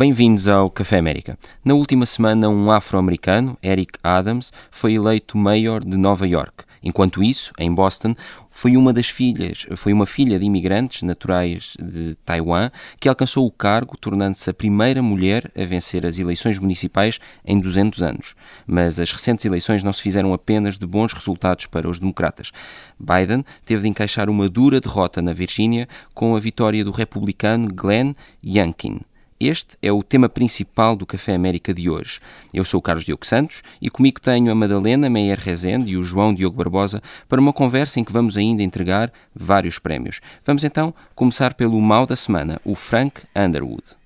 Bem-vindos ao Café América. Na última semana, um afro-americano, Eric Adams, foi eleito mayor de Nova York. Enquanto isso, em Boston, foi uma das filhas, foi uma filha de imigrantes naturais de Taiwan que alcançou o cargo, tornando-se a primeira mulher a vencer as eleições municipais em 200 anos. Mas as recentes eleições não se fizeram apenas de bons resultados para os democratas. Biden teve de encaixar uma dura derrota na Virgínia com a vitória do republicano Glenn Youngkin. Este é o tema principal do Café América de hoje. Eu sou o Carlos Diogo Santos e comigo tenho a Madalena Meyer Rezende e o João Diogo Barbosa para uma conversa em que vamos ainda entregar vários prémios. Vamos então começar pelo mal da semana, o Frank Underwood.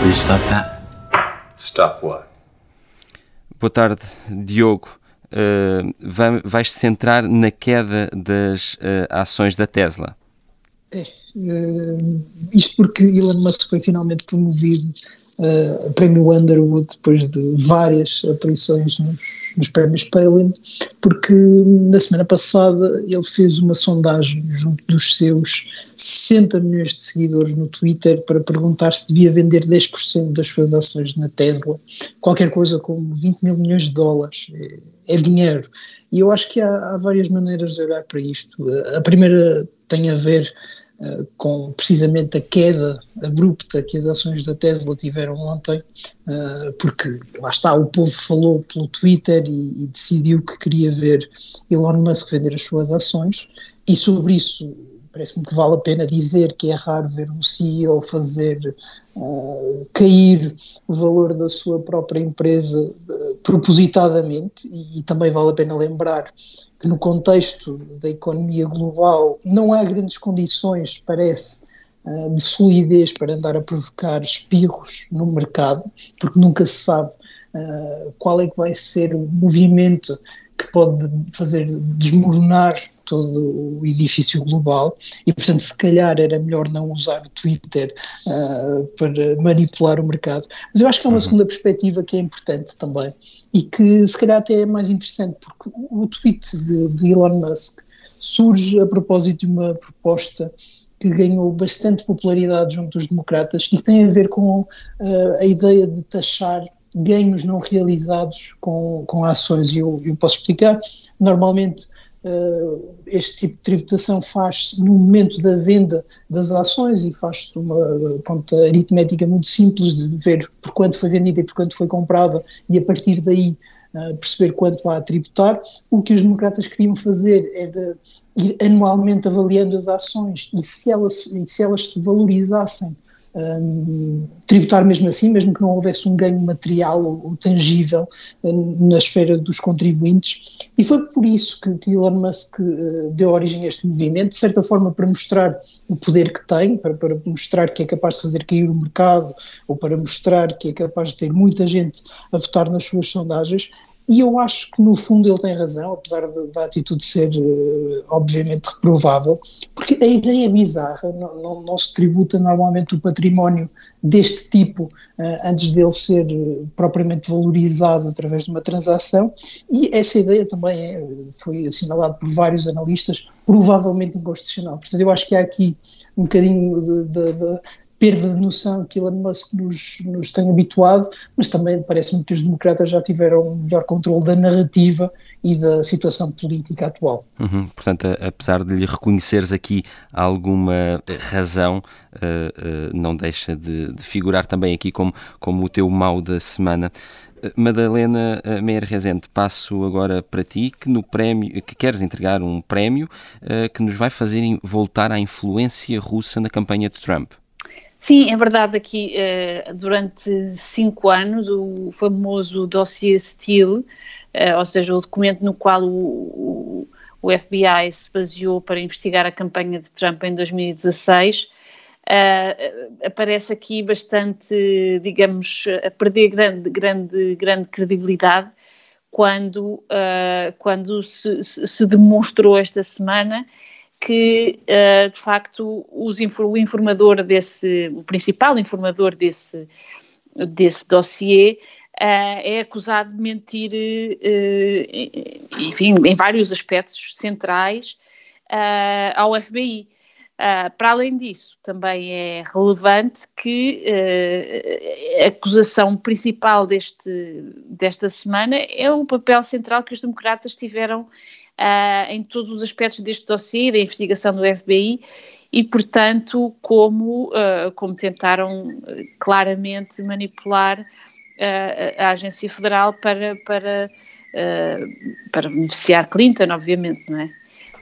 Please stop that. Stop what? Boa tarde, Diogo. Uh, vais-te centrar na queda das uh, ações da Tesla. É, uh, isto porque Elon Musk foi finalmente promovido uh, prémio Underwood depois de várias aparições nos, nos prémios Palin, porque na semana passada ele fez uma sondagem junto dos seus 60 milhões de seguidores no Twitter para perguntar se devia vender 10% das suas ações na Tesla, qualquer coisa como 20 mil milhões de dólares. É, é dinheiro. E eu acho que há, há várias maneiras de olhar para isto. A primeira tem a ver com precisamente a queda abrupta que as ações da Tesla tiveram ontem, uh, porque lá está, o povo falou pelo Twitter e, e, decidiu que queria ver Elon Musk vender as suas ações, e sobre isso parece-me que vale a pena dizer que é raro ver um CEO fazer uh, cair o valor da sua própria empresa uh, propositadamente, e, e também vale a pena lembrar que no contexto da economia global não há grandes condições, parece, eh, de solidez para andar a provocar espirros no mercado, porque nunca se sabe uh, qual é que vai ser o movimento que pode fazer desmoronar todo o edifício global e, portanto, se calhar era melhor não usar o Twitter uh, para manipular o mercado. Mas eu acho que há uma uhum. segunda perspectiva que é importante também e que se calhar até é mais interessante, porque o tweet de, de Elon Musk surge a propósito de uma proposta que ganhou bastante popularidade junto dos democratas e que tem a ver com uh, a ideia de taxar ganhos não realizados com, com ações. E eu, eu posso explicar. Normalmente, uh, este tipo de tributação faz-se no momento da venda das ações e faz-se uma conta aritmética muito simples de ver por quanto foi vendida e por quanto foi comprada e a partir daí uh, perceber quanto há a tributar. O que os democratas queriam fazer era ir anualmente avaliando as ações e se elas, se elas se valorizassem tributar mesmo assim, mesmo que não houvesse um ganho material ou, tangível um, na esfera dos contribuintes. E foi por isso que, Elon Musk uh, deu origem a este movimento, de certa forma para mostrar o poder que tem, para, para mostrar que é capaz de fazer cair o mercado, ou para mostrar que é capaz de ter muita gente a votar nas suas sondagens, e eu acho que no fundo ele tem razão, apesar da atitude ser uh, obviamente reprovável, porque a ideia é bizarra, não, não, não, se tributa normalmente o património deste tipo uh, antes dele ser uh, propriamente valorizado através de uma transação, e essa ideia também é, foi assinalada por vários analistas, provavelmente inconstitucional. Portanto, eu acho que há aqui um bocadinho de, de, de perda de noção que Elon Musk nos, nos tem habituado, mas também parece-me que os democratas já tiveram um melhor controle da narrativa e da situação política atual. Uhum. Portanto, apesar de lhe reconheceres aqui alguma razão, uh, uh, não deixa de, de, figurar também aqui como, como o teu mal da semana. Eh, Madalena Meyer Rezende, passo agora para ti que no prémio que queres entregar um prémio uh, que nos vai fazer voltar à influência russa na campanha de Trump. Sim, é verdade, aqui uh, durante cinco anos o famoso dossiê Steele, uh, ou seja, o documento no qual o, o, FBI se baseou para investigar a campanha de Trump em 2016, uh, eh, aparece aqui bastante, digamos, a perder grande, grande, grande credibilidade quando, quando se, se demonstrou esta semana que, uh, de facto, os, o informador desse, o principal informador desse, desse dossiê uh, é acusado de mentir, uh, enfim, em vários aspectos centrais ao FBI. Uh, para além disso, também é relevante que uh, a acusação principal deste, desta semana é o papel central que os democratas tiveram uh, em todos os aspectos deste dossiê, da investigação do FBI, e, portanto, como, como tentaram claramente manipular a Agência Federal para, para, para beneficiar Clinton, obviamente, não é?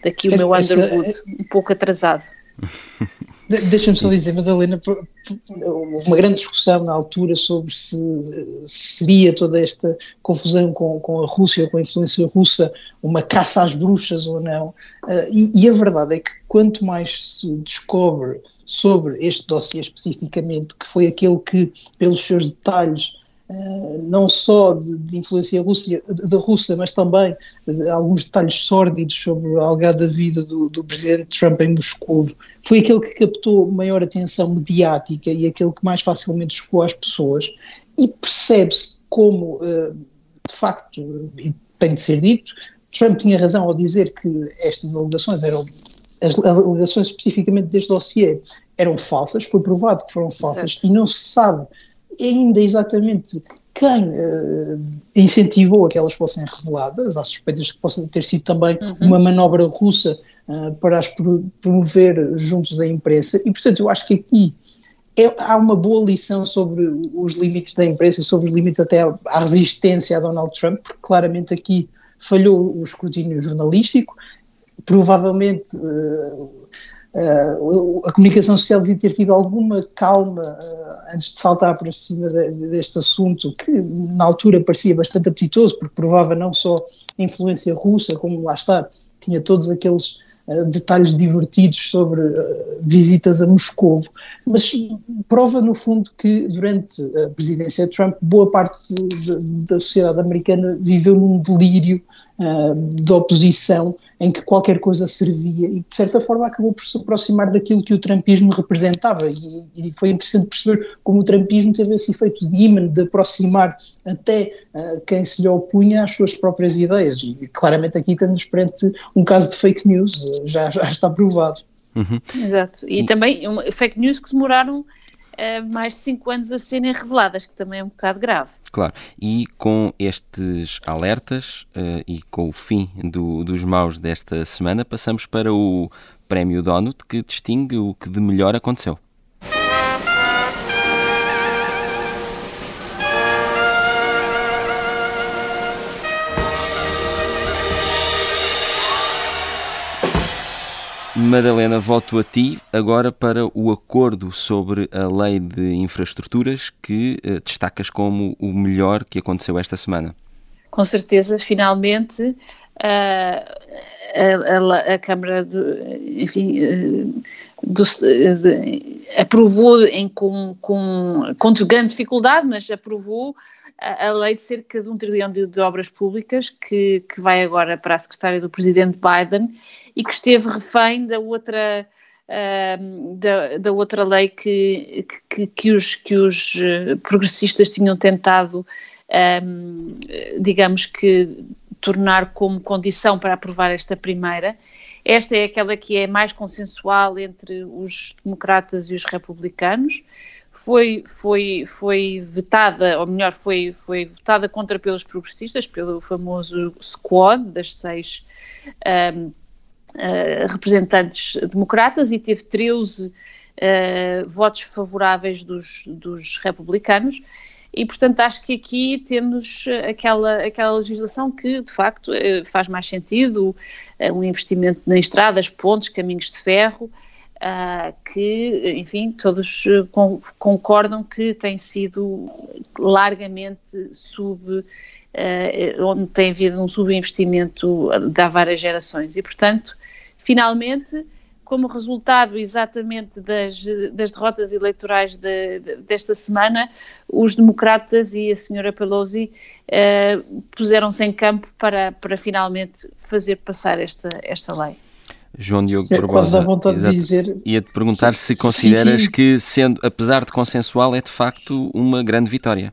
Daqui o meu Underwood, um pouco atrasado. Deixa-me só dizer, Madalena, houve uma grande discussão na altura sobre se seria toda esta confusão com, com a Rússia, com a influência russa, uma caça às bruxas ou não. Ah, e, e a verdade é que quanto mais se descobre sobre este dossiê especificamente, que foi aquele que, pelos seus detalhes, não só de, de influência russa, da Rússia, mas também de alguns detalhes sórdidos sobre a alegada vida do, do, presidente Trump em Moscou, foi aquele que captou maior atenção mediática e aquele que mais facilmente chegou às pessoas, e percebe-se como, uh, de facto, e tem de ser dito, Trump tinha razão ao dizer que estas alegações eram, as, as alegações especificamente deste dossiê eram falsas, foi provado que foram falsas, Exato. e não se sabe ainda exatamente quem uh, incentivou a que elas fossem reveladas. Há suspeitas que possa ter sido também uhum. uma manobra russa uh, para as promover juntos da imprensa, e portanto eu acho que aqui é, há uma boa lição sobre os limites da imprensa, sobre os limites até à, à resistência a Donald Trump, porque claramente aqui falhou o escrutínio jornalístico, provavelmente. Uh, Uh, a comunicação social devia ter tido alguma calma uh, antes de saltar para cima de, deste assunto, que na altura parecia bastante apetitoso, porque provava não só a influência russa, como lá está, tinha todos aqueles uh, detalhes divertidos sobre visitas a Moscou, mas prova no fundo que durante a presidência de Trump, boa parte de, de, da sociedade americana viveu num delírio de oposição em que qualquer coisa servia e de certa forma acabou por se aproximar daquilo que o Trumpismo representava e, e foi interessante perceber como o Trumpismo teve esse efeito de imã de aproximar até uh, quem se lhe opunha às suas próprias ideias e claramente aqui estamos perante um caso de fake news, já, já está provado. Uhum. Exato, e, e também um, fake news que demoraram uh, mais de 5 anos a serem reveladas, que também é um bocado grave. Claro, e com estes alertas uh, e com o fim do, dos maus desta semana, passamos para o Prémio Donut, que distingue o que de melhor aconteceu. Madalena, volto a ti agora para o acordo sobre a lei de infraestruturas que uh, destacas como o melhor que aconteceu esta semana. Com certeza, finalmente uh, a, a, a, Câmara, de, enfim, uh, do, de, aprovou em, com, com, com grande dificuldade, mas aprovou a, a lei de cerca de um trilhão de, de obras públicas que, que vai agora para a secretária do Presidente Biden e que esteve refém da outra, uh, da, da, outra lei que, que, que, os, que os eh, progressistas tinham tentado, um, digamos que, tornar como condição para aprovar esta primeira. Esta é aquela que é mais consensual entre os democratas e os republicanos. Foi, foi, foi vetada, ou melhor, foi, foi votada contra pelos progressistas, pelo famoso squad das seis um, representantes democratas e teve 13 uh, eh, votos favoráveis dos, dos republicanos. E, portanto, acho que aqui temos aquela, aquela legislação que, de facto, eh, faz mais sentido, um investimento em estradas, pontes, caminhos de ferro, que, enfim, todos concordam que tem sido largamente sub, onde tem havido um subinvestimento de há várias gerações. E, portanto, finalmente, como resultado exatamente das, das derrotas eleitorais de, de, desta semana, os democratas e a senhora Pelosi uh, puseram-se em campo para, para finalmente fazer passar esta, esta lei. João Diogo é, Barbosa, quase vontade exato. de dizer... ia-te perguntar sim, se consideras sim, sim. que, sendo, apesar de consensual, é de facto uma grande vitória.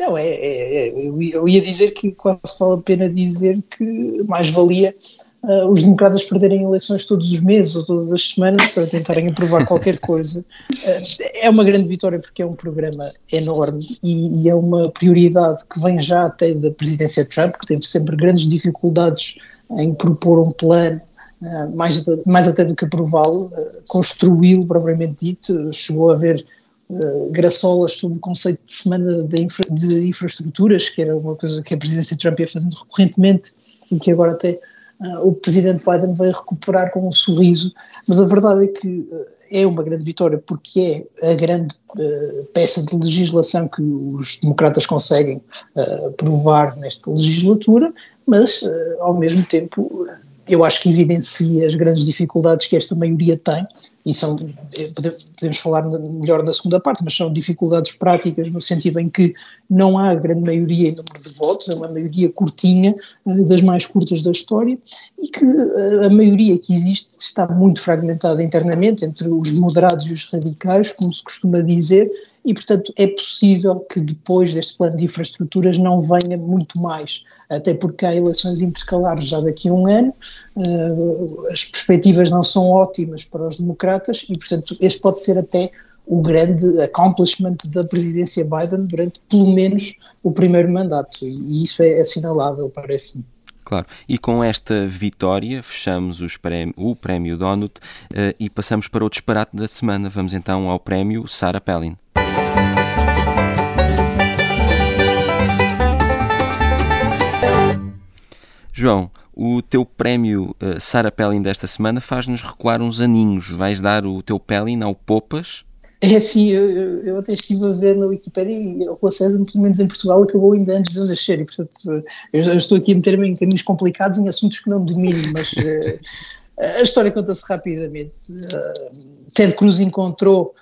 Não, é, é, é eu ia dizer que quase vale a pena dizer que mais valia uh, os democratas perderem eleições todos os meses ou todas as semanas para tentarem aprovar qualquer coisa. Uh, é uma grande vitória porque é um programa enorme e, e, é uma prioridade que vem já até da presidência Trump, que teve sempre grandes dificuldades em propor um plano. Uh, mais, mais até do que aprová-lo, construí-lo propriamente dito, chegou a haver uh, graçolas sobre o conceito de semana de, infra, de, infraestruturas, que era uma coisa que a presidência Trump ia fazendo recorrentemente e que agora até uh, o presidente Biden veio recuperar com um sorriso, mas a verdade é que uh, é uma grande vitória porque é a grande uh, peça de legislação que os democratas conseguem aprovar nesta legislatura, mas ao mesmo tempo eu acho que evidencia as grandes dificuldades que esta maioria tem, e são, podemos falar melhor na segunda parte, mas são dificuldades práticas no sentido em que não há grande maioria em número de votos, é uma maioria curtinha, eh, das mais curtas da história, e que eh, a maioria que existe está muito fragmentada internamente entre os moderados e os radicais, como se costuma dizer, e, portanto, é possível que depois deste plano de infraestruturas não venha muito mais, até porque há eleições intercalares já daqui a um ano, uh, as perspectivas não são ótimas para os democratas e, portanto, este pode ser até o grande accomplishment da presidência Biden durante pelo menos o primeiro mandato, e isso é assinalável, parece-me. Claro, e com esta vitória fechamos prémio, o prémio Donut uh, e passamos para o disparate da semana. Vamos então ao prémio Sarah Palin. João, o teu prémio uh, Sarah Pellin desta semana faz-nos recuar uns aninhos. Vais dar o teu Pellin ao Popas? É assim, eu, eu, até estive a ver na Wikipédia e o César, pelo menos em Portugal, acabou ainda antes de eu nascer e, portanto, eu, eu estou aqui a meter-me em caminhos complicados em assuntos que não domino, mas uh, a história conta-se rapidamente. Uh, Ted Cruz encontrou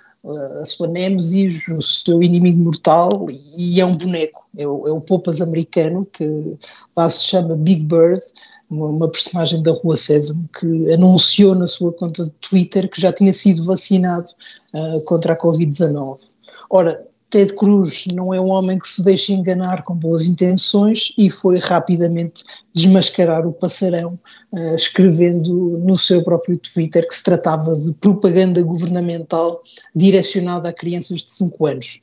a sua Nemesis, o seu inimigo mortal, e é um boneco, é o, é o Poupas americano, que lá se chama Big Bird, uma, uma, personagem da Rua Sésamo, que anunciou na sua conta de Twitter que já tinha sido vacinado uh, contra a Covid-19. Ora, Ted Cruz não é um homem que se deixa enganar com boas intenções e foi rapidamente desmascarar o passarão, uh, escrevendo no seu próprio Twitter que se tratava de propaganda governamental direcionada a crianças de 5 anos.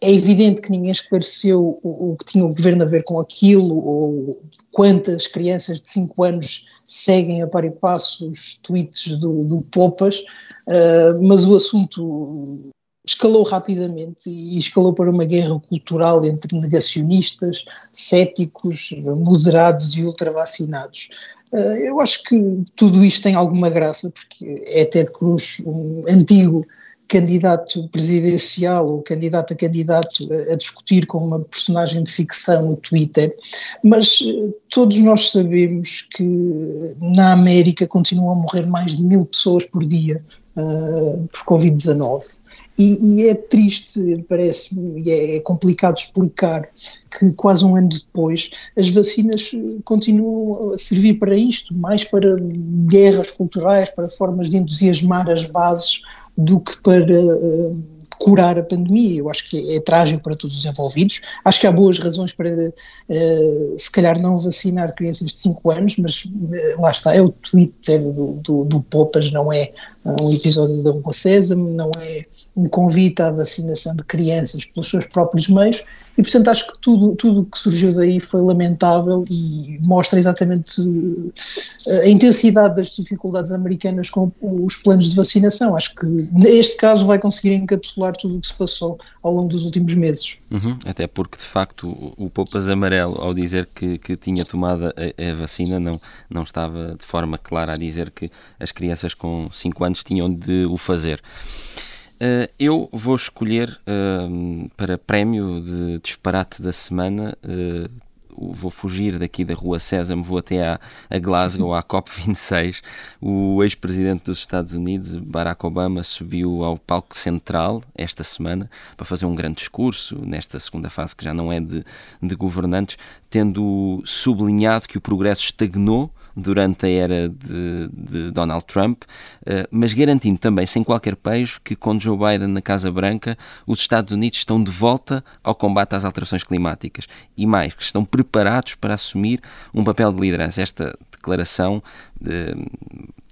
É evidente que ninguém esclareceu o, o, que tinha o governo a ver com aquilo, ou quantas crianças de 5 anos seguem a par e passo os tweets do, do Popas, uh, mas o assunto escalou rapidamente e escalou para uma guerra cultural entre negacionistas, céticos, moderados e ultravacinados. Eh, eu acho que tudo isto tem alguma graça, porque é Ted Cruz, um antigo candidato presidencial ou candidato a candidato a, a, discutir com uma personagem de ficção no Twitter, mas uh, todos nós sabemos que na América continuam a morrer mais de mil pessoas por dia uh, por Covid-19. E, e, é triste, parece-me, e é, é complicado explicar que quase um ano depois as vacinas continuam a servir para isto, mais para guerras culturais, para formas de entusiasmar as bases do que para uh, curar a pandemia. Eu acho que é, trágico para todos os envolvidos. Acho que há boas razões para, uh, se calhar, não vacinar crianças de 5 anos, mas uh, lá está, é o Twitter do, do, do Popas, não é um episódio da Rua Sésamo, não é um convite à vacinação de crianças pelos seus próprios meios, e portanto acho que tudo tudo que surgiu daí foi lamentável e mostra exatamente eh, a intensidade das dificuldades americanas com os planos de vacinação. Acho que neste caso vai conseguir encapsular tudo o que se passou ao longo dos últimos meses. Uhum, até porque de facto o, o Poupas Amarelo ao dizer que, que tinha tomado a, a, vacina não, não estava de forma clara a dizer que as crianças com 5 anos tinham de o fazer. Uh, eu vou escolher uh, para prémio de disparate da semana. Uh, vou fugir daqui da Rua César, vou até à, a Glasgow, à COP26. O ex-presidente dos Estados Unidos, Barack Obama, subiu ao palco central esta semana para fazer um grande discurso nesta segunda fase, que já não é de, de governantes, tendo sublinhado que o progresso estagnou durante a era de, de Donald Trump, uh, mas garantindo também, sem qualquer pejo, que com Joe Biden na Casa Branca, os Estados Unidos estão de volta ao combate às alterações climáticas e mais, que estão preparados para assumir um papel de liderança. Esta declaração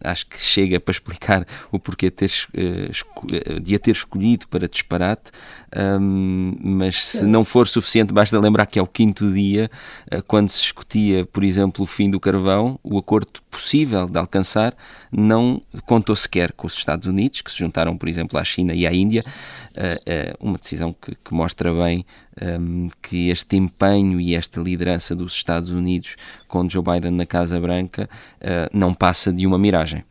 acho que chega para explicar o porquê ter, uh, de a ter escolhido para disparate, um, mas se não for suficiente, basta lembrar que é o quinto dia, quando se discutia, por exemplo, o fim do carvão, o acordo possível de alcançar não contou sequer com os Estados Unidos, que se juntaram, por exemplo, à China e à Índia, uma decisão que, que mostra bem um, que este empenho e esta liderança dos Estados Unidos com Joe Biden na Casa Branca uh, não passa de uma miragem.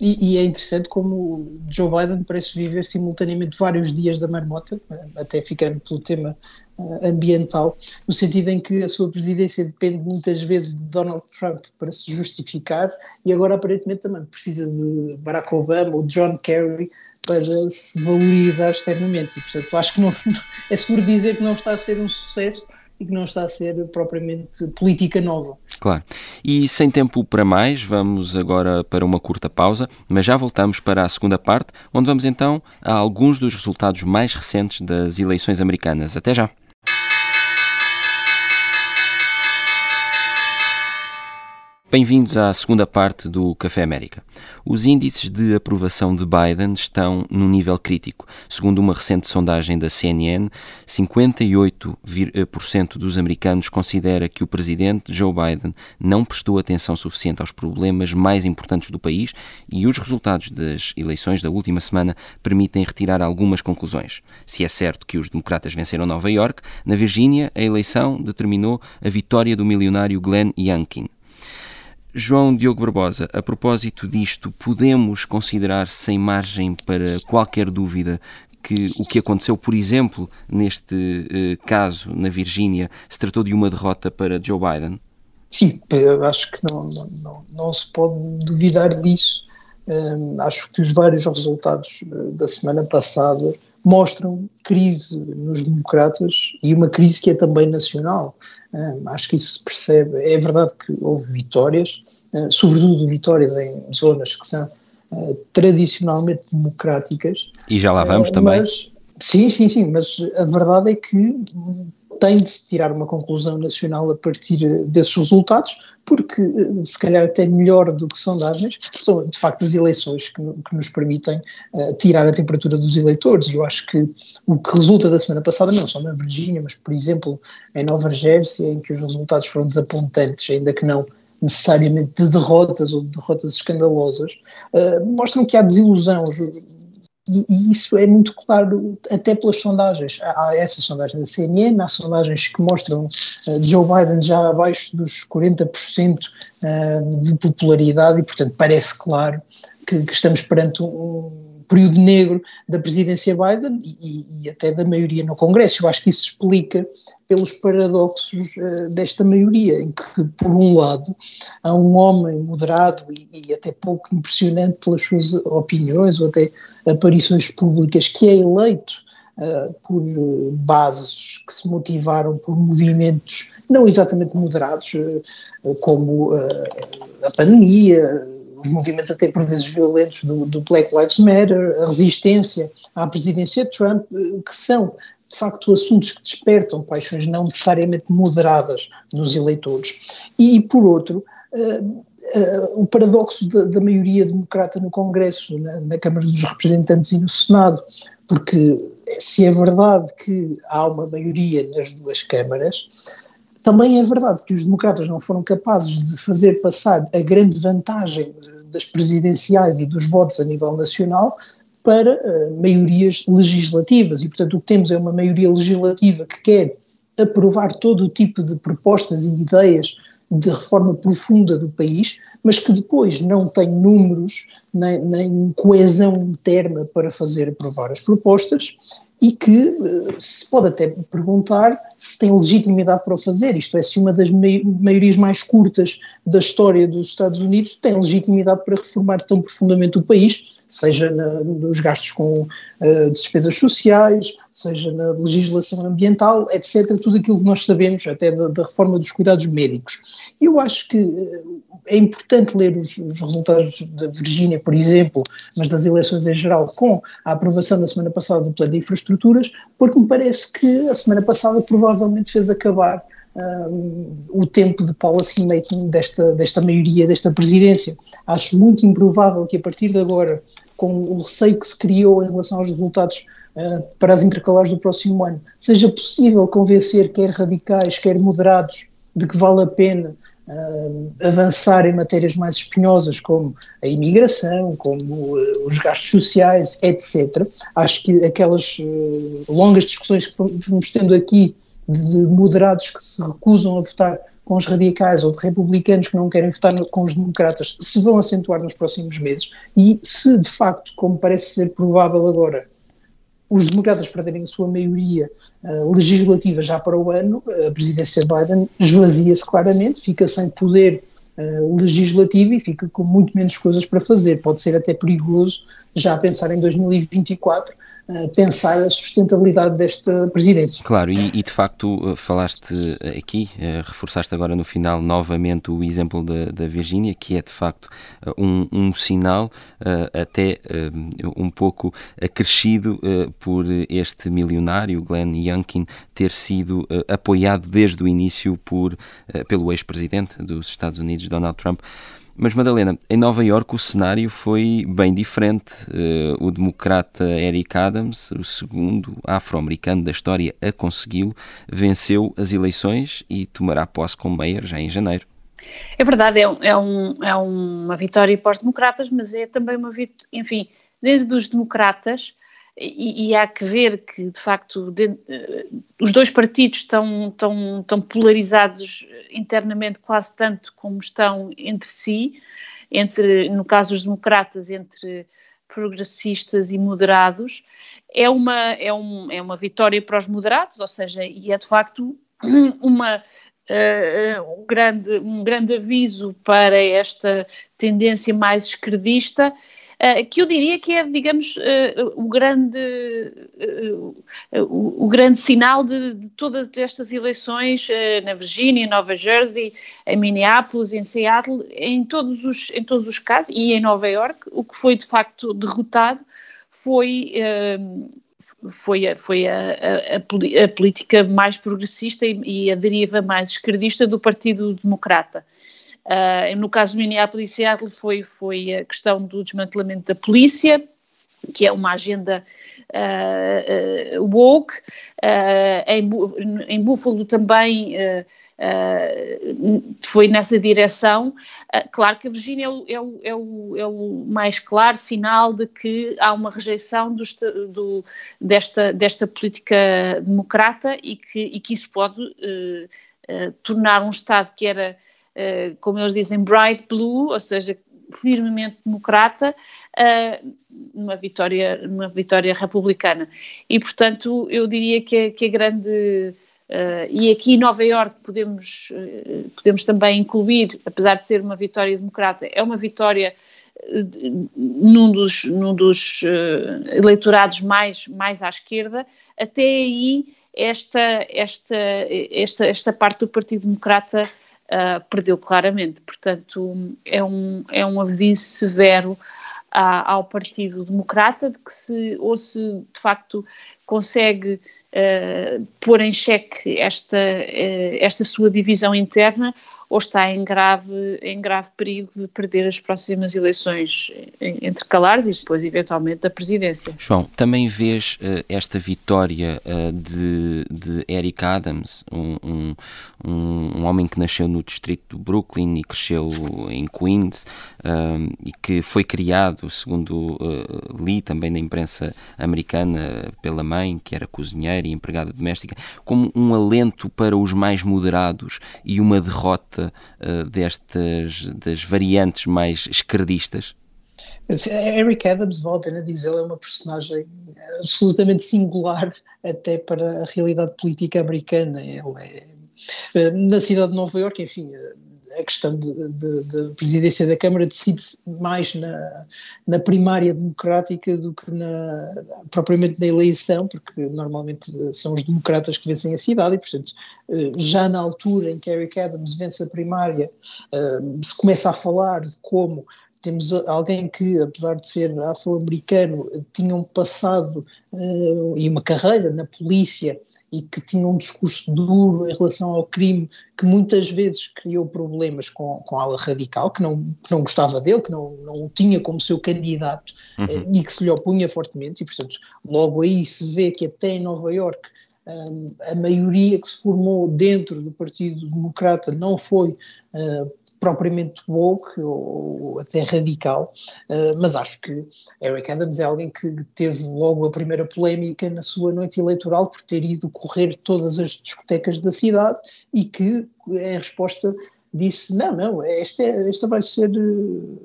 E, e, é interessante como Joe Biden parece viver simultaneamente vários dias da marmota, até ficando pelo tema uh, ambiental, no sentido em que a sua presidência depende muitas vezes de Donald Trump para se justificar e agora aparentemente também precisa de Barack Obama ou John Kerry para se valorizar externamente. E, portanto, acho que não, é seguro dizer que não está a ser um sucesso e que não está a ser propriamente política nova. Claro. E sem tempo para mais, vamos agora para uma curta pausa, mas já voltamos para a segunda parte, onde vamos então a alguns dos resultados mais recentes das eleições americanas. Até já! Bem-vindos à segunda parte do Café América. Os índices de aprovação de Biden estão num nível crítico. Segundo uma recente sondagem da CNN, 58% dos americanos considera que o presidente Joe Biden não prestou atenção suficiente aos problemas mais importantes do país e os resultados das eleições da última semana permitem retirar algumas conclusões. Se é certo que os democratas venceram Nova York, na Virgínia a eleição determinou a vitória do milionário Glenn Youngkin. João Diogo Barbosa, a propósito disto, podemos considerar sem margem para qualquer dúvida que o que aconteceu, por exemplo, neste uh, caso na Virgínia, se tratou de uma derrota para Joe Biden? Sim, acho que não, não, não, não se pode duvidar disso. Um, acho que os vários resultados uh, da semana passada mostram crise nos democratas e uma crise que é também nacional. Um, acho que isso se percebe. É verdade que houve vitórias, uh, sobretudo vitórias em zonas que são uh, tradicionalmente democráticas. E já lá vamos também. Mas, sim, sim, sim, mas a verdade é que tem de se tirar uma conclusão nacional a partir desses resultados, porque eh, se calhar até melhor do que sondagens, são de facto as eleições que, que nos permitem uh, tirar a temperatura dos eleitores. E eu acho que o que resulta da semana passada, não só na Virgínia, mas por exemplo em Nova Jersey, em que os resultados foram desapontantes, ainda que não necessariamente de derrotas ou de derrotas escandalosas, uh, mostram que há desilusão. E, e, isso é muito claro até pelas sondagens. Há essa sondagem da CNN, há sondagens que mostram uh, Joe Biden já abaixo dos 40% uh, de popularidade e, portanto, parece claro que, que estamos perante um, período negro da presidência Biden e, e, até da maioria no Congresso. Eu acho que isso explica pelos paradoxos uh, desta maioria, em que, por um lado, há um homem moderado e, e até pouco impressionante pelas suas opiniões ou até aparições públicas, que é eleito uh, por uh, bases que se motivaram por movimentos não exatamente moderados, como a pandemia, os movimentos até por vezes violentos do, do, Black Lives Matter, a resistência à presidência de Trump, que são de facto assuntos que despertam paixões não necessariamente moderadas nos eleitores. E, por outro, uh, uh, o paradoxo da, da, maioria democrata no Congresso, na, na, Câmara dos Representantes e no Senado, porque se é verdade que há uma maioria nas duas câmaras, também é verdade que os democratas não foram capazes de fazer passar a grande vantagem das presidenciais e dos votos a nível nacional para uh, maiorias legislativas. E, portanto, o que temos é uma maioria legislativa que quer aprovar todo o tipo de propostas e ideias de reforma profunda do país, mas que depois não tem números nem, nem, coesão interna para fazer aprovar as propostas e que eh, se pode até perguntar se tem legitimidade para o fazer, isto é, se uma das maiorias mais curtas da história dos Estados Unidos tem legitimidade para reformar tão profundamente o país, seja na, nos gastos com uh, despesas sociais, seja na legislação ambiental, etc. Tudo aquilo que nós sabemos, até da, da reforma dos cuidados médicos. Eu acho que uh, é importante ler os, os resultados da Virgínia, por exemplo, mas das eleições em geral, com a aprovação na semana passada do plano de infraestruturas, porque me parece que a semana passada provavelmente fez acabar um, o tempo de policy making desta, desta maioria, desta presidência. Acho muito improvável que a partir de agora, com o receio que se criou em relação aos resultados uh, para as intercalares do próximo ano, seja possível convencer quer radicais, quer moderados, de que vale a pena uh, avançar em matérias mais espinhosas como a imigração, como uh, os gastos sociais, etc. Acho que aquelas longas discussões que vamos tendo aqui de moderados que se recusam a votar com os radicais ou de republicanos que não querem votar com os democratas se vão acentuar nos próximos meses e se de facto, como parece ser provável agora, os democratas perderem a sua maioria uh, legislativa já para o ano, a presidência Biden esvazia-se claramente, fica sem poder uh, legislativo e fica com muito menos coisas para fazer. Pode ser até perigoso já pensar em 2024 pensar a sustentabilidade desta presidência. Claro, e, e de facto eh, falaste aqui, eh, reforçaste agora no final novamente o exemplo da, da Virgínia, que é de facto eh, um, um sinal até um pouco acrescido por este milionário, Glenn Youngkin, ter sido apoiado desde o início por, pelo ex-presidente dos Estados Unidos, Donald Trump. Mas, Madalena, em Nova Iorque o cenário foi bem diferente. Uh, o democrata Eric Adams, o segundo afro-americano da história a consegui-lo, venceu as eleições e tomará posse como mayor já em janeiro. É verdade, é, é, um, é uma vitória para os democratas, mas é também uma vitória, enfim, dentro dos democratas, e, e, há que ver que, de facto, de, uh, os dois partidos estão, estão, estão polarizados internamente quase tanto como estão entre si, entre, no caso dos democratas, entre progressistas e moderados, é uma, é, um, é uma vitória para os moderados, ou seja, e é de facto uma, uh, um, grande, um grande aviso para esta tendência mais esquerdista eh, que eu diria que é, digamos, uh, o, grande, uh, o, o, grande sinal de, de, todas estas eleições na Virgínia, Nova Jersey, em Minneapolis, em Seattle, em todos os, em todos os casos, e em Nova York, o que foi de facto derrotado foi foi, a, foi a, a, a, política mais progressista e, e, a deriva mais esquerdista do Partido Democrata. Uh, no caso de Minneapolis Seattle foi, foi a questão do desmantelamento da polícia, que é uma agenda uh, uh, woke. em, em Buffalo também foi nessa direção. claro que a Virgínia é o, é, é, o, é o, mais claro sinal de que há uma rejeição do, do, desta, desta política democrata e que, e que isso pode tornar um Estado que era como eles dizem, bright blue, ou seja, firmemente democrata, uh, numa, vitória, numa vitória republicana. E, portanto, eu diria que, que a grande. Uh, e aqui em Nova Iorque podemos, uh, podemos também incluir, apesar de ser uma vitória democrata, é uma vitória num dos, num dos eleitorados mais, mais à esquerda, até aí esta, esta, esta, esta parte do Partido Democrata uh, perdeu claramente. Portanto, é um, é um aviso severo ao Partido Democrata de que se, ou se de facto consegue uh, pôr em xeque esta, uh, esta sua divisão interna ou está em grave, em grave perigo de perder as próximas eleições entre Calares e depois, eventualmente, da presidência. João, também vês uh, esta vitória uh, de, de Eric Adams, um, um, um, homem que nasceu no distrito do Brooklyn e cresceu em Queens um, e que foi criado, segundo uh, li também na imprensa americana, pela mãe, que era cozinheira e empregada doméstica, como um alento para os mais moderados e uma derrota uh, destas das variantes mais esquerdistas? Eric Adams, vale a pena dizer, é uma personagem absolutamente singular até para a realidade política americana. Ele é Na cidade de Nova Iorque, enfim, a questão da presidência da Câmara decide-se mais na, na primária democrática do que na, propriamente na eleição, porque normalmente são os democratas que vencem a cidade e, portanto, eh, já na altura em que Eric Adams vence a primária, eh, se começa a falar de como temos alguém que, apesar de ser afro-americano, tinha um passado e uma carreira na polícia e que tinha um discurso duro em relação ao crime, que muitas vezes criou problemas com, com a ala radical, que não, que não gostava dele, que não, não o tinha como seu candidato uhum. eh, e que se lhe opunha fortemente, e portanto logo aí se vê que até em Nova Iorque um, a maioria que se formou dentro do Partido Democrata não foi uh, propriamente woke ou, até radical, uh, mas acho que Eric Adams é alguém que teve logo a primeira polémica na sua noite eleitoral por ter ido correr todas as discotecas da cidade e que, em resposta, disse: Não, não, este, é, este vai ser.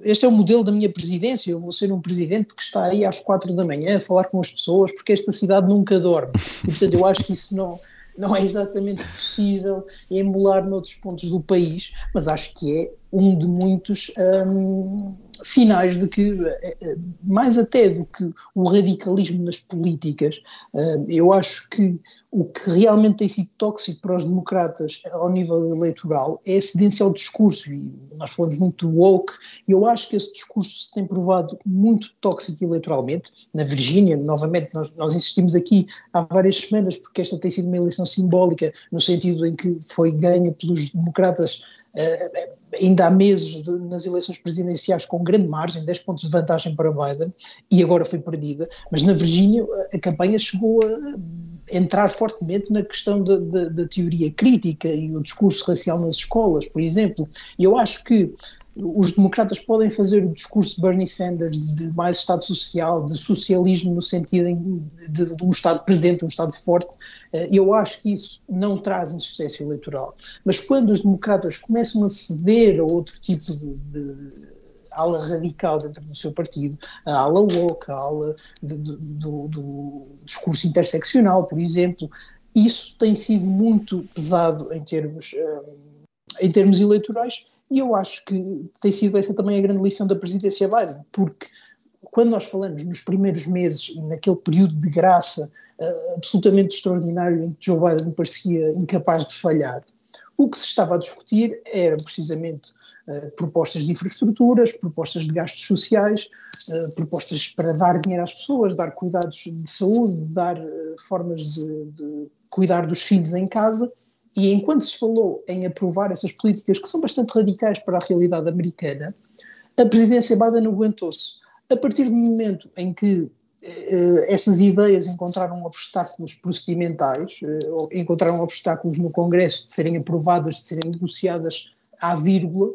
Este é o modelo da minha presidência. Eu vou ser um presidente que está aí às quatro da manhã a falar com as pessoas, porque esta cidade nunca dorme. E, portanto, eu acho que isso não não é exatamente possível emular noutros pontos do país, mas acho que é um de muitos um, sinais de que, eh, eh, mais até do que o radicalismo nas políticas, hum, eu acho que o que realmente tem sido tóxico para os democratas ao nível eleitoral é a cedência ao discurso, e nós falamos muito do woke, e eu acho que esse discurso se tem provado muito tóxico eleitoralmente. Na Virgínia, novamente, nós, nós insistimos aqui há várias semanas, porque esta tem sido uma eleição simbólica, no sentido em que foi ganha pelos democratas ainda há meses de, nas eleições presidenciais com grande margem, 10 pontos de vantagem para Biden, e agora foi perdida, mas na Virgínia a campanha chegou a entrar fortemente na questão da, teoria crítica e o discurso racial nas escolas, por exemplo. Eu acho que os democratas podem fazer o discurso de Bernie Sanders de mais Estado social, de socialismo no sentido de, de, um Estado presente, um Estado forte, eh, eu acho que isso não traz um sucesso eleitoral. Mas quando os democratas começam a ceder a outro tipo de, de ala radical dentro do seu partido, a ala woke, a ala do, do discurso interseccional, por exemplo, isso tem sido muito pesado em termos, eh, em termos eleitorais e eu acho que tem sido essa também a grande lição da presidência Biden, porque quando nós falamos nos primeiros meses naquele período de graça uh, absolutamente extraordinário em que Joe Biden parecia incapaz de falhar, o que se estava a discutir eram precisamente uh, propostas de infraestruturas, propostas de gastos sociais, uh, propostas para dar dinheiro às pessoas, dar cuidados de saúde, dar formas de, de cuidar dos filhos em casa e enquanto se falou em aprovar essas políticas que são bastante radicais para a realidade americana, a presidência Biden aguentou-se. A partir do momento em que eh, essas ideias encontraram obstáculos procedimentais, eh, encontraram obstáculos no Congresso de serem aprovadas, de serem negociadas à vírgula,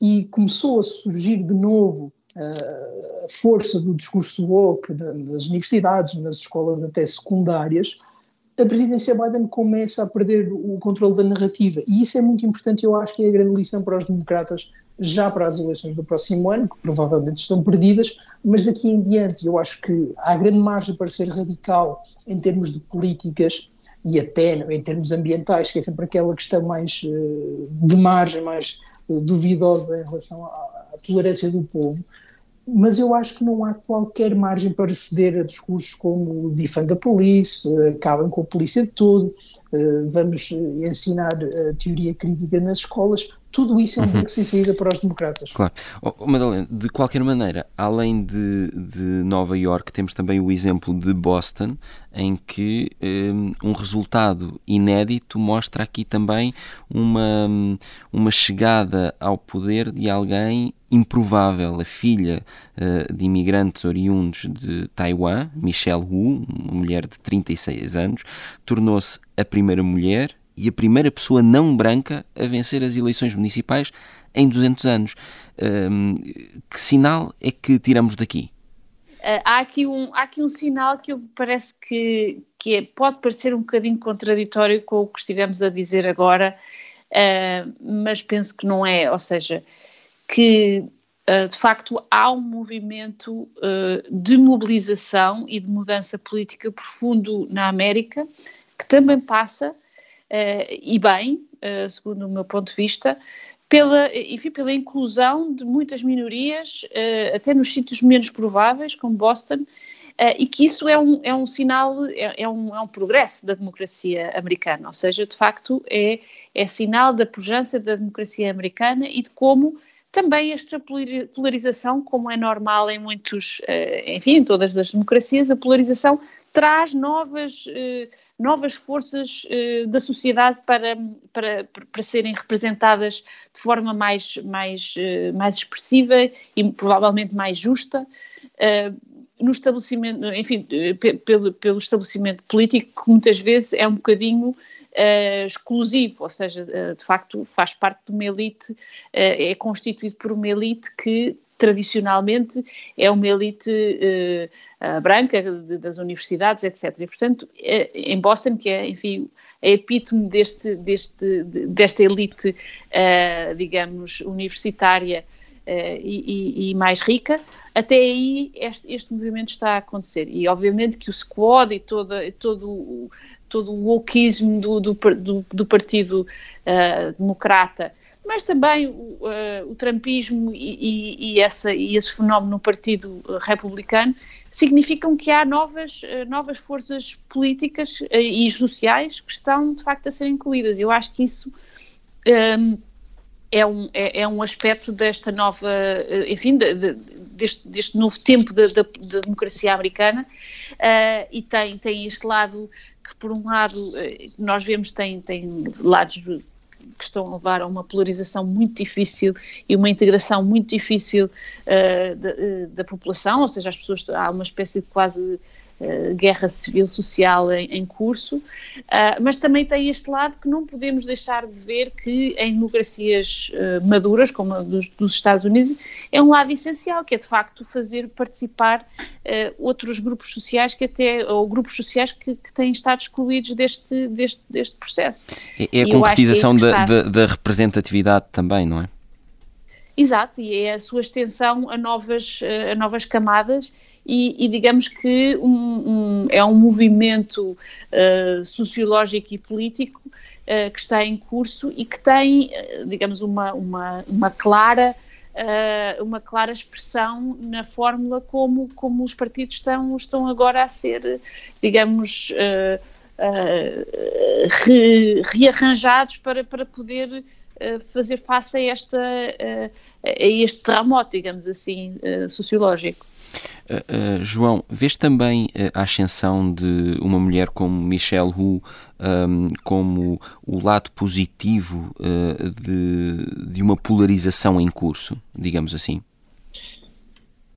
e começou a surgir de novo a força do discurso woke nas universidades, nas escolas até secundárias, a presidência Biden começa a perder o controle da narrativa. E isso é muito importante, eu acho que é a grande lição para os democratas, já para as eleições do próximo ano, que provavelmente estão perdidas, mas daqui em diante eu acho que há grande margem para ser radical em termos de políticas e até em termos ambientais, que é sempre aquela questão mais uh, de margem, mais uh, duvidosa em relação à tolerância do povo mas eu acho que não há qualquer margem para ceder a discursos como defend a polícia, acabem com a polícia de todo, eh, vamos ensinar a teoria crítica nas escolas, tudo isso é um uhum. beco sem saída para os democratas. Claro. Oh, Madalena, de qualquer maneira, além de, de Nova York, temos também o exemplo de Boston, em que um, um resultado inédito mostra aqui também uma, uma chegada ao poder de alguém improvável. A filha uh, de imigrantes oriundos de Taiwan, Michelle Wu, uma mulher de 36 anos, tornou-se a primeira mulher e a primeira pessoa não branca a vencer as eleições municipais em 200 anos. Um, que sinal é que tiramos daqui? Uh, há, aqui um, há aqui um sinal que parece que, que é, pode parecer um bocadinho contraditório com o que estivemos a dizer agora, uh, mas penso que não é, ou seja, que uh, de facto há um movimento de mobilização e de mudança política profundo na América, que também passa e bem, segundo o meu ponto de vista, pela, enfim, pela inclusão de muitas minorias, até nos sítios menos prováveis, como Boston, e que isso é um, é um sinal, é, é, um, é um progresso da democracia americana, ou seja, de facto é, é sinal da pujança da democracia americana e de como também esta polarização, como é normal em muitos, uh, enfim, em todas as democracias, a polarização traz novas, uh, novas forças da sociedade para, para, para serem representadas de forma mais, mais, mais expressiva e provavelmente mais justa no estabelecimento, enfim, pelo, pelo estabelecimento político, que muitas vezes é um bocadinho uh, exclusivo, ou seja, uh, de facto faz parte de uma elite, uh, é constituído por uma elite que tradicionalmente é uma elite branca de, das universidades, etc. E, portanto, em Boston, que é, enfim, é epítome deste, deste, desta elite, digamos, universitária, uh, e, e, mais rica, até aí este, este, movimento está a acontecer. E obviamente que o Squad e todo, todo o wokeismo do, do, do, do Partido uh, Democrata, mas também uh, o trumpismo e, e, e, essa, e esse fenómeno no Partido Republicano significam que há novas, novas forças políticas e sociais que estão de facto a ser incluídas. Eu acho que isso. É um, é, é, um aspecto desta nova, eh, enfim, de, de, deste, deste, novo tempo da, da, da democracia americana. Uh, e tem, tem este lado que, por um lado, eh, nós vemos tem, tem lados que estão a levar a uma polarização muito difícil e uma integração muito difícil uh, da, da, população, ou seja, as pessoas, há uma espécie de quase guerra civil social em, em curso, uh, mas também tem este lado que não podemos deixar de ver que em democracias uh, maduras, como a dos, dos, Estados Unidos, é um lado essencial, que é de facto fazer participar outros grupos sociais que até, ou grupos sociais que, que têm estado excluídos deste, deste, deste processo. É, é a concretização é da, da, da representatividade também, não é? Exato, e é a sua extensão a novas, a novas camadas e, e digamos que um, um, é um movimento uh, sociológico e político uh, que está em curso e que tem, uh, digamos, uma, uma, uma clara uma clara expressão na fórmula como, como os partidos estão, estão agora a ser, digamos, re, rearranjados para, para poder fazer face a, esta, a este terremoto, digamos assim, sociológico. Uh, João, vês também uh, a ascensão de uma mulher como Michelle Wu um, como o lado positivo de, de uma polarização em curso, digamos assim?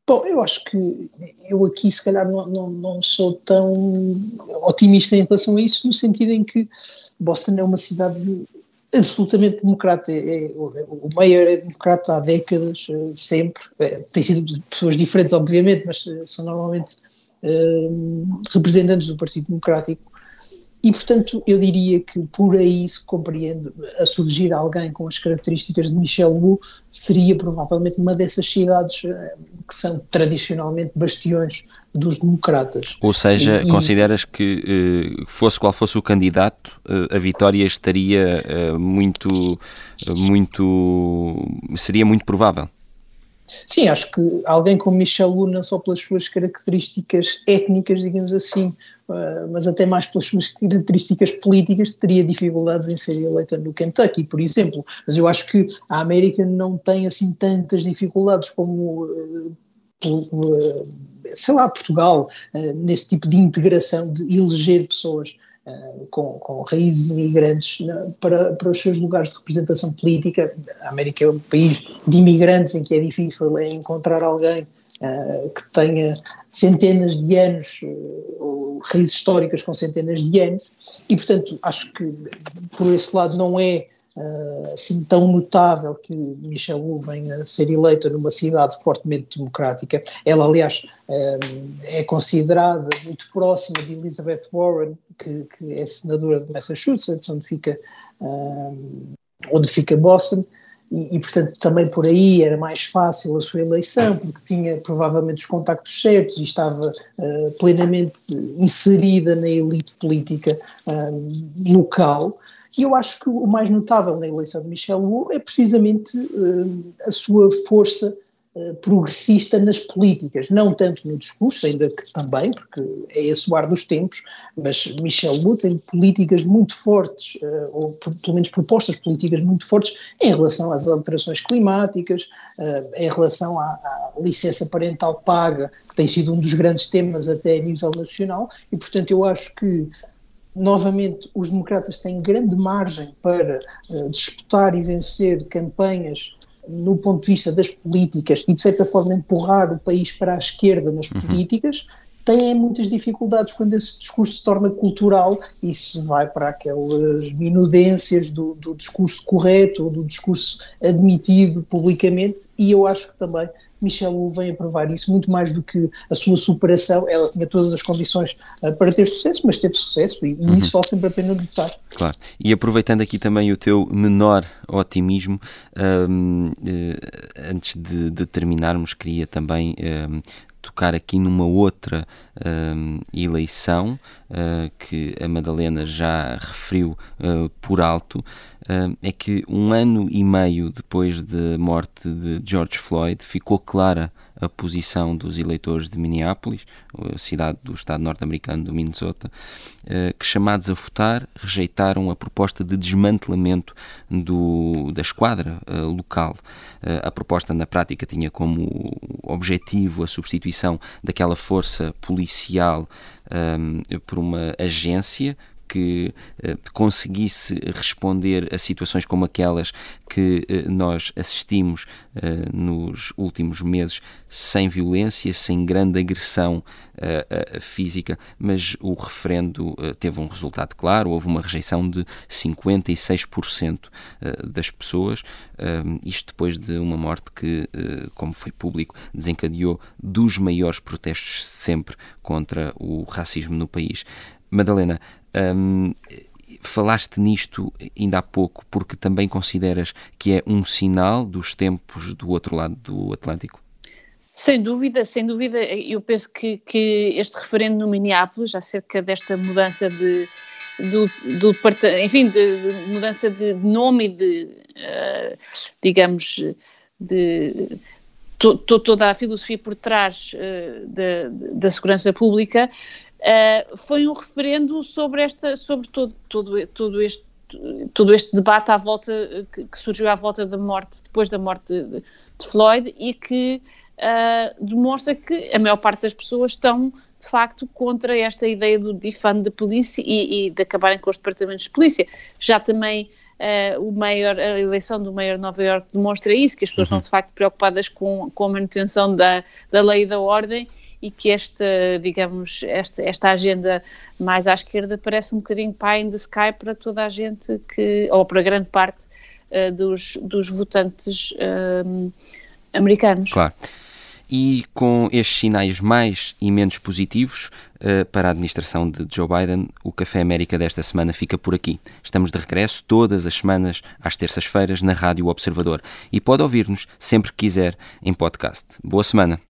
Bom, eu acho que eu aqui se calhar não, não, não, sou tão otimista em relação a isso, no sentido em que Boston é uma cidade absolutamente democrata. É, é, o Mayor é democrata há décadas, eh, sempre. É, tem sido pessoas diferentes, obviamente, mas eh, são normalmente representantes do Partido Democrático. E, portanto, eu diria que por aí se compreende a surgir alguém com as características de Michel Wu, seria provavelmente uma dessas cidades que são tradicionalmente bastiões dos democratas. Ou seja, e, consideras que eh, fosse qual fosse o candidato, eh, a vitória estaria eh, muito, muito, seria muito provável? Sim, acho que alguém como Michel não só pelas suas características étnicas, digamos assim, mas até mais pelas suas características políticas, teria dificuldades em ser eleita no Kentucky, por exemplo. Mas eu acho que a América não tem assim tantas dificuldades como sei lá, Portugal, uh, nesse tipo de integração, de eleger pessoas uh, com, com raízes imigrantes para, para os seus lugares de representação política. A América é um país de imigrantes em que é difícil encontrar alguém que tenha centenas de anos, ou raízes históricas com centenas de anos, e portanto acho que por esse lado não é assim tão notável que Michelle Wu venha a ser eleita numa cidade fortemente democrática. Ela, aliás, uh, é considerada muito próxima de Elizabeth Warren, que, que é senadora de Massachusetts, onde fica, uh, onde fica Boston, e, e, portanto também por aí era mais fácil a sua eleição, porque tinha provavelmente os contactos certos e estava uh, plenamente inserida na elite política uh, local. E eu acho que o mais notável na eleição de Michel Wu é precisamente uh, a sua força eh, progressista nas políticas, não tanto no discurso, ainda que também, porque é esse o ar dos tempos, mas Michel Wu tem políticas muito fortes, eh, ou pelo menos propostas políticas muito fortes em relação às alterações climáticas, em relação à, à licença parental paga, que tem sido um dos grandes temas até a nível nacional, e portanto eu acho que novamente os democratas têm grande margem para uh, disputar e vencer campanhas no ponto de vista das políticas e de certa forma empurrar o país para a esquerda nas uhum. políticas, têm muitas dificuldades quando esse discurso se torna cultural e se vai para aquelas minudências do, do discurso correto ou do discurso admitido publicamente e eu acho que também Michelle Wu vem a provar isso muito mais do que a sua superação. Ela tinha todas as condições uh, para ter sucesso, mas teve sucesso e, uhum. isso vale sempre a pena notar. Claro. E aproveitando aqui também o teu menor otimismo, um, uh, eh, antes de, de, terminarmos, queria também um, tocar aqui numa outra uh, eleição uh, que a Madalena já referiu uh, por alto, é que um ano e meio depois da morte de George Floyd ficou clara a posição dos eleitores de Minneapolis, cidade do estado norte-americano do Minnesota, eh, que chamados a votar rejeitaram a proposta de desmantelamento do, da esquadra eh, local. Eh, a proposta na prática tinha como objetivo a substituição daquela força policial por uma agência que uh, conseguisse responder a situações como aquelas que uh, nós assistimos uh, nos últimos meses, sem violência, sem grande agressão física, mas o referendo teve um resultado claro, houve uma rejeição de 56% das pessoas, isto depois de uma morte que, como foi público, desencadeou dos maiores protestos sempre contra o racismo no país. Madalena, um, falaste nisto ainda há pouco porque também consideras que é um sinal dos tempos do outro lado do Atlântico? Sem dúvida, sem dúvida. Eu penso que, que este referendo no Minneapolis, acerca desta mudança de, do, do enfim, de, de, mudança de nome e de, uh, digamos, de to, to, toda a filosofia por trás uh, da, da segurança pública, uh, foi um referendo sobre esta, sobre todo, todo, todo este todo este debate à volta que, que, surgiu à volta da morte depois da morte de, de Floyd e que uh, demonstra que a maior parte das pessoas estão de facto contra esta ideia do defund da polícia e, e, de acabarem com os departamentos de polícia. Já também uh, o maior, a eleição do maior de Nova Iorque demonstra isso, que as pessoas uhum. estão de facto preocupadas com, com a manutenção da, da lei e da ordem e que esta, digamos, esta, esta agenda mais à esquerda parece um bocadinho pie in the sky para toda a gente que, ou para grande parte uh, dos, dos votantes uh, americanos. Claro. E com estes sinais mais e menos positivos uh, para a administração de Joe Biden, o Café América desta semana fica por aqui. Estamos de regresso todas as semanas, às terças-feiras, na Rádio Observador. E pode ouvir-nos sempre que quiser em podcast. Boa semana.